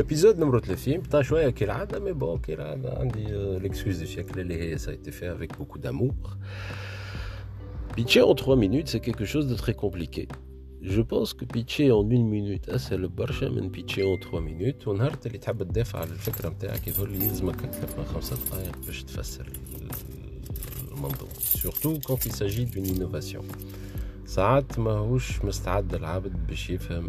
L'épisode numéro 30 بتاع شويه كالعاده مي بون كالعاده عندي l'excuse du siècle اللي هي ça a été fait avec beaucoup d'amour Pitcher en 3 minutes c'est quelque chose de très compliqué je pense que pitcher en 1 minute اسهل برشا من pitcher en 3 minutes ونهار اللي تحب تدافع على الفكره نتاعك يظهر لي يلزمك اكثر من خمسة دقائق باش تفسر الموضوع surtout quand il s'agit d'une innovation ساعات ماهوش مستعد العبد باش يفهم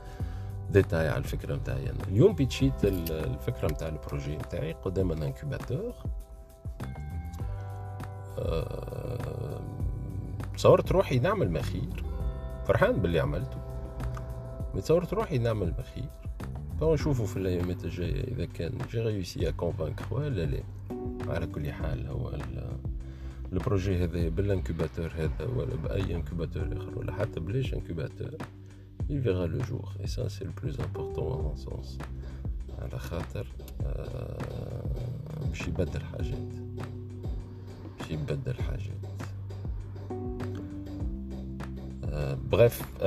ديتاي على الفكرة نتاعي أنا. اليوم pitchيت الفكرة نتاع ال projet نتاعي قدام ال incubateur تصورت روحي نعمل ما خير فرحان باللي عملته. تصورت روحي نعمل ما خير تو نشوفوا في الايامات الجاية إذا كان j'ai réussi à convaincre ولا لا على كل حال هو ال projet هذا بال incubateur هذا ولا بأي incubateur آخر ولا حتى بلاش incubateur. Il verra le jour. Et ça, c'est le plus important à mon sens. على خاطر باش يبدل حاجات باش يبدل حاجات بغيف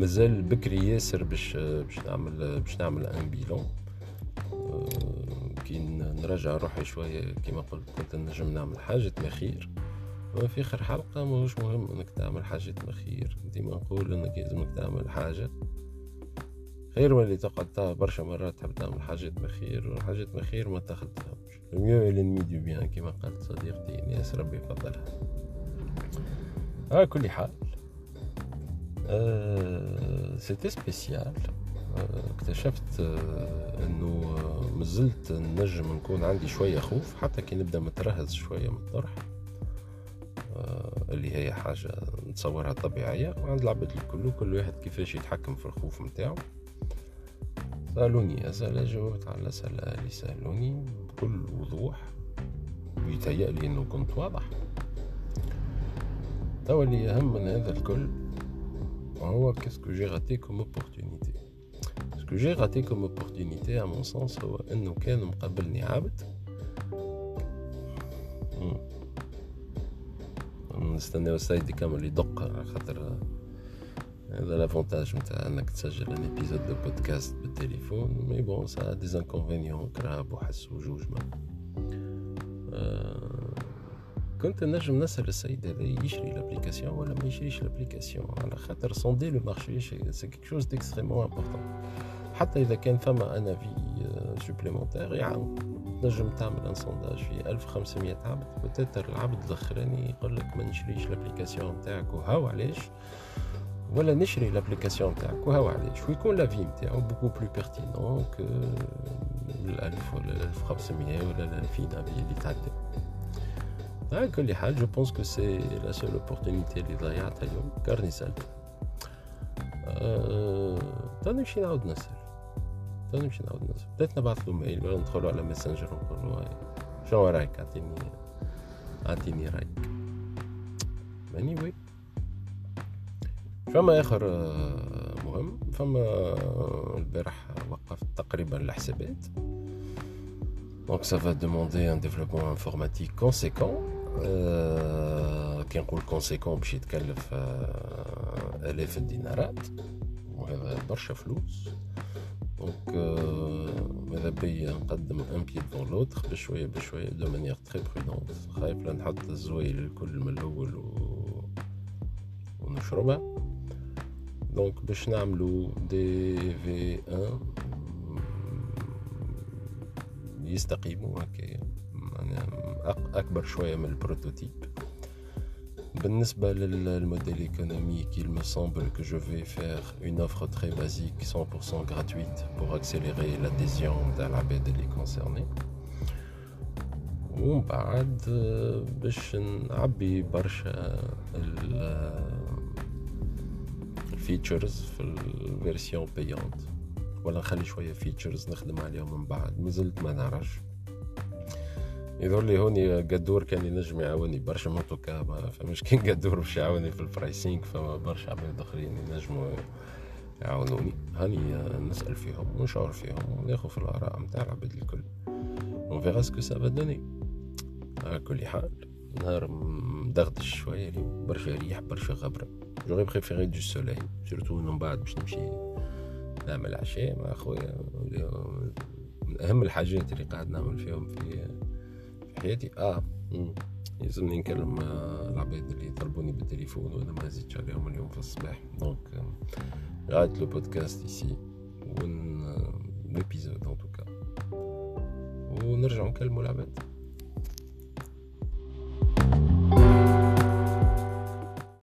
مازال بكري ياسر باش باش نعمل باش نعمل ان بيلون كي نرجع روحي شوية كيما قلت كنت نجم نعمل حاجة ما خير في آخر حلقة مش مهم إنك تعمل حاجة مخير ديما نقول إنك لازمك تعمل حاجة خير من اللي تقعد برشا مرات تحب تعمل حاجات مخير وحاجات مخير ما تاخدهمش le mieux l'ennemi du bien كما قالت صديقتي ناس ربي يفضلها. على كل حال آه c'était spécial آه اكتشفت آه إنه مازلت نجم نكون عندي شوية خوف حتى كي نبدأ maîtrise شوية من الطرح. اللي هي حاجة نتصورها طبيعية وعند العباد الكل كل واحد كيفاش يتحكم في الخوف متاعه سألوني أسئلة جاوبت على الأسئلة اللي سألوني بكل وضوح. ويتهيألي أنه كنت واضح. توا اللي أهم من هذا الكل هو qu'est-ce que j'ai raté comme opportunité ce que j'ai raté comme opportunité à mon sens هو إنه كان مقابلني عبد. نستناو السيد كامل يدق خاطر هذا l'avantage نتاع انك تسجل un épisode de podcast بالتليفون. mais bon ça des inconvénients كراه بوحس وجوج ما. آه كنت نجم نسأل السيد هذا يشري l'application ولا ما يشريش l'application على خاطر sonder le marché c'est quelque chose d'extrêmement important حتى إذا كان فما un avis supplémentaire يعاون. تنجم تعمل un sondage في 1500 عبد peut-être العبد الأخراني يقول لك ما نشريش l'application نتاعك وهاو علاش ولا نشري l'application نتاعك وهاو علاش ويكون l'avis نتاعو beaucoup plus pertinent que الألف ولا 1500 ولا 2000 avis اللي تعدي على كل حال je pense que c'est la seule opportunité اللي ضيعتها اليوم كارني سالت أه... نمشي نعاود نسال نمشي نعاود نسال بديت نبعث له mail ولا ندخلوا على Messenger ونقول له شنو رايك اعطيني اعطيني رايك اني anyway. فما آخر مهم. فما البارح وقفت تقريبا الحسابات donc demander un développement informatique conséquent. Euh, كي نقول conséquent باش يتكلف آلاف الدينارات وهذا برشا فلوس donc ماذا بيا نقدم un pied devant l'autre بشويه بشويه de manière très prudente خايف لا نحط الزوايل الكل من الأول و... ونشربها donc باش نعملو دي في ان يستقيموا هكايا اكبر شوية من ال prototype بالنسبة للموديل économique, il me semble que je vais faire une offre très basique, 100% gratuite, pour accélérer l'adhésion d'Alabed اللي concernés. ومن بعد باش نعبي برشا الفيتشرز في الفيرسيون بيونت ولا نخلي شويه فيتشرز نخدم عليهم من بعد مازلت ما نعرفش يظهر لي هوني قدور كان ينجم يعاوني برشا mais en tout cas ما فمش كان قدور باش يعاوني في ال pricing فما برشا عباد آخرين ينجموا يعاونوني. هاني نسأل فيهم ونشاور فيهم وناخذ في الآراء نتاع العباد الكل. on verra ce que ça va donner على كل حال نهار مدغدش شوية برشا ريح برشا غبرة. j'aurais préféré du soleil surtout من بعد باش نمشي نعمل عشاء مع خويا من أهم الحاجات اللي قاعد نعمل فيهم في حياتي آه. يلزمني نكلم العباد اللي طلبوني بالتليفون وأنا ما زدتش عليهم اليوم في الصباح. دونك j'arrête le podcast ici. l'épisode en tout cas. ونرجع نكلموا العباد.